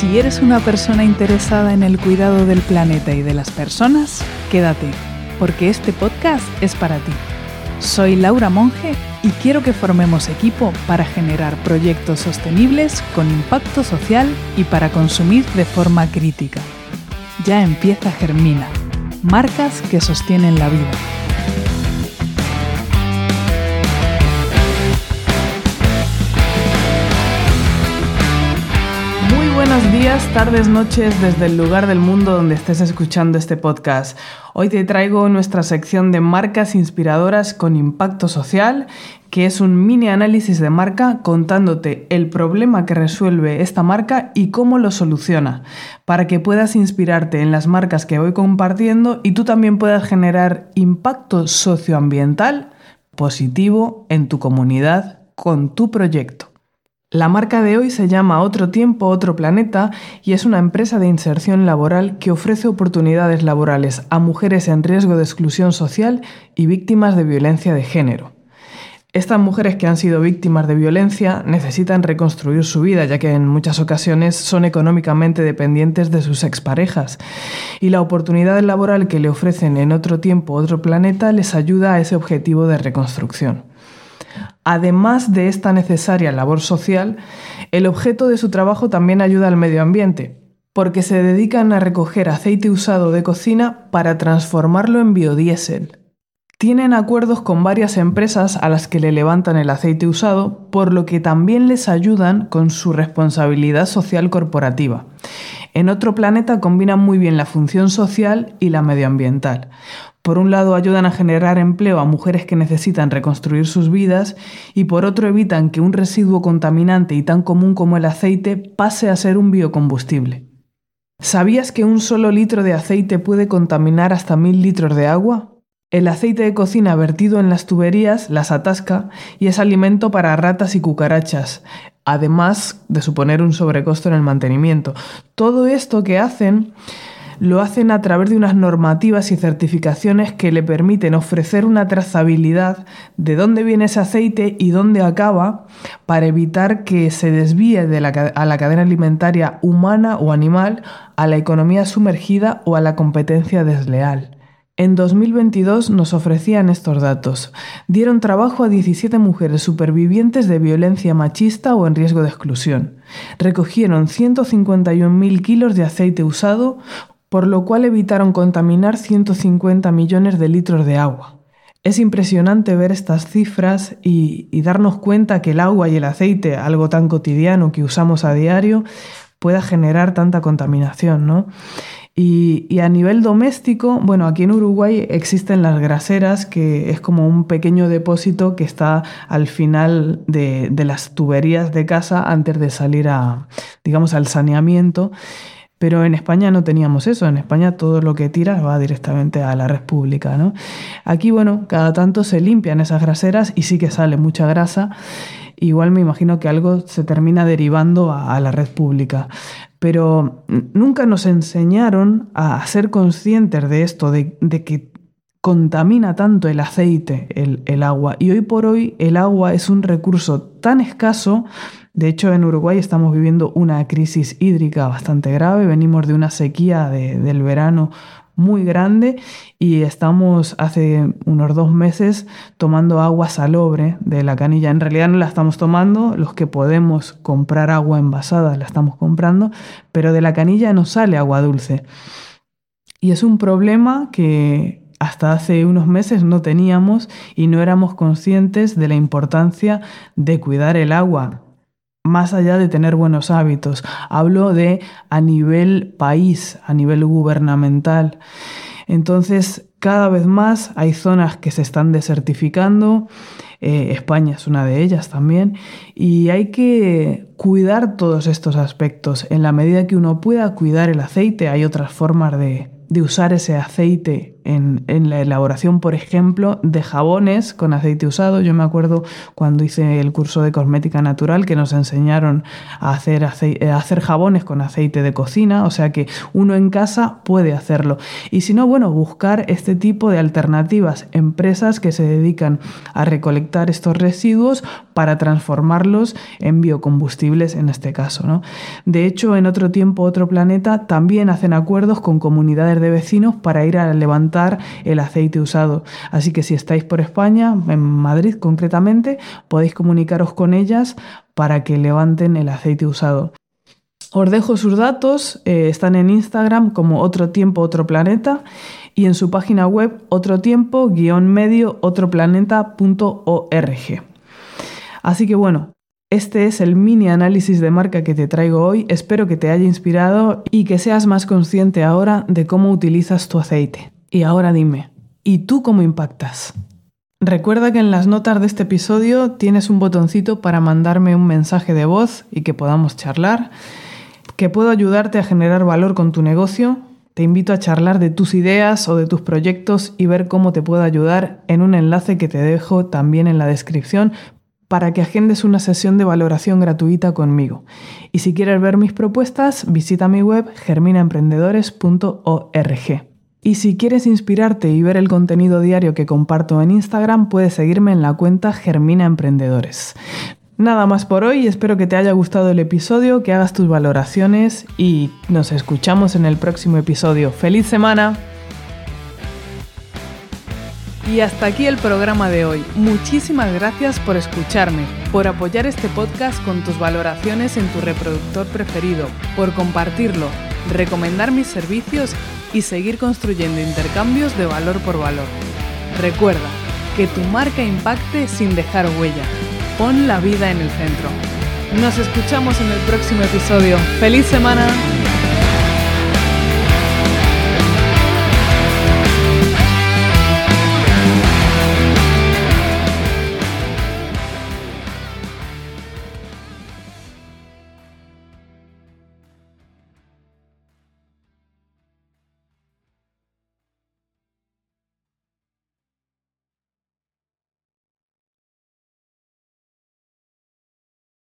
Si eres una persona interesada en el cuidado del planeta y de las personas, quédate, porque este podcast es para ti. Soy Laura Monge y quiero que formemos equipo para generar proyectos sostenibles con impacto social y para consumir de forma crítica. Ya empieza Germina, marcas que sostienen la vida. Días, tardes, noches desde el lugar del mundo donde estés escuchando este podcast. Hoy te traigo nuestra sección de marcas inspiradoras con impacto social, que es un mini análisis de marca contándote el problema que resuelve esta marca y cómo lo soluciona, para que puedas inspirarte en las marcas que voy compartiendo y tú también puedas generar impacto socioambiental positivo en tu comunidad con tu proyecto. La marca de hoy se llama Otro Tiempo, Otro Planeta y es una empresa de inserción laboral que ofrece oportunidades laborales a mujeres en riesgo de exclusión social y víctimas de violencia de género. Estas mujeres que han sido víctimas de violencia necesitan reconstruir su vida, ya que en muchas ocasiones son económicamente dependientes de sus exparejas. Y la oportunidad laboral que le ofrecen en otro tiempo, otro planeta, les ayuda a ese objetivo de reconstrucción. Además de esta necesaria labor social, el objeto de su trabajo también ayuda al medio ambiente, porque se dedican a recoger aceite usado de cocina para transformarlo en biodiesel. Tienen acuerdos con varias empresas a las que le levantan el aceite usado, por lo que también les ayudan con su responsabilidad social corporativa. En otro planeta combinan muy bien la función social y la medioambiental. Por un lado ayudan a generar empleo a mujeres que necesitan reconstruir sus vidas y por otro evitan que un residuo contaminante y tan común como el aceite pase a ser un biocombustible. ¿Sabías que un solo litro de aceite puede contaminar hasta mil litros de agua? El aceite de cocina vertido en las tuberías las atasca y es alimento para ratas y cucarachas, además de suponer un sobrecosto en el mantenimiento. Todo esto que hacen lo hacen a través de unas normativas y certificaciones que le permiten ofrecer una trazabilidad de dónde viene ese aceite y dónde acaba para evitar que se desvíe a la cadena alimentaria humana o animal a la economía sumergida o a la competencia desleal. En 2022 nos ofrecían estos datos. Dieron trabajo a 17 mujeres supervivientes de violencia machista o en riesgo de exclusión. Recogieron 151.000 kilos de aceite usado, por lo cual evitaron contaminar 150 millones de litros de agua. Es impresionante ver estas cifras y, darnos cuenta que el agua y el aceite, algo tan cotidiano que usamos a diario, pueda generar tanta contaminación, ¿no? Y, a nivel doméstico, bueno, aquí en Uruguay existen las graseras, que es como un pequeño depósito que está al final de, de las tuberías de casa antes de salir a, digamos, al saneamiento. Pero en España no teníamos eso, en España todo lo que tiras va directamente a la red pública. ¿no? Aquí, bueno, cada tanto se limpian esas graseras y sí que sale mucha grasa. Igual me imagino que algo se termina derivando a, a la red pública pero nunca nos enseñaron a ser conscientes de esto, de, que contamina tanto el aceite el, agua. Y hoy por hoy el agua es un recurso tan escaso. De hecho, en Uruguay estamos viviendo una crisis hídrica bastante grave. Venimos de una sequía del verano muy grande y estamos hace unos dos meses tomando agua salobre de la canilla. En realidad no la estamos tomando, los que podemos comprar agua envasada la estamos comprando, pero de la canilla no sale agua dulce. Y es un problema que hasta hace unos meses no teníamos y no éramos conscientes de la importancia de cuidar el agua más allá de tener buenos hábitos. Hablo de a nivel país, a nivel gubernamental. Entonces, cada vez más hay zonas que se están desertificando. Eh, España es una de ellas también. Y hay que cuidar todos estos aspectos. En la medida que uno pueda cuidar el aceite, hay otras formas de, de usar ese aceite en, la elaboración, por ejemplo, de jabones con aceite usado. Yo me acuerdo cuando hice el curso de cosmética natural que nos enseñaron a hacer, a hacer jabones con aceite de cocina, o sea que uno en casa puede hacerlo. Y si no, bueno, buscar este tipo de alternativas, empresas que se dedican a recolectar estos residuos para transformarlos en biocombustibles en este caso. ¿no? De hecho, en otro tiempo, otro planeta, también hacen acuerdos con comunidades de vecinos para ir a levantar el aceite usado. Así que si estáis por España, en Madrid concretamente, podéis comunicaros con ellas para que levanten el aceite usado. Os dejo sus datos, eh, están en Instagram como Otro Tiempo, Otro Planeta y en su página web otro tiempo-medio otroplaneta.org. Así que bueno, este es el mini análisis de marca que te traigo hoy. Espero que te haya inspirado y que seas más consciente ahora de cómo utilizas tu aceite. Y ahora dime, ¿y tú cómo impactas? Recuerda que en las notas de este episodio tienes un botoncito para mandarme un mensaje de voz y que podamos charlar, que puedo ayudarte a generar valor con tu negocio. Te invito a charlar de tus ideas o de tus proyectos y ver cómo te puedo ayudar en un enlace que te dejo también en la descripción para que agendes una sesión de valoración gratuita conmigo. Y si quieres ver mis propuestas, visita mi web germinaemprendedores.org. Y si quieres inspirarte y ver el contenido diario que comparto en Instagram, puedes seguirme en la cuenta Germina Emprendedores. Nada más por hoy, espero que te haya gustado el episodio, que hagas tus valoraciones y nos escuchamos en el próximo episodio. ¡Feliz semana! Y hasta aquí el programa de hoy. Muchísimas gracias por escucharme, por apoyar este podcast con tus valoraciones en tu reproductor preferido, por compartirlo, recomendar mis servicios y seguir construyendo intercambios de valor por valor. Recuerda, que tu marca impacte sin dejar huella. Pon la vida en el centro. Nos escuchamos en el próximo episodio. ¡Feliz semana!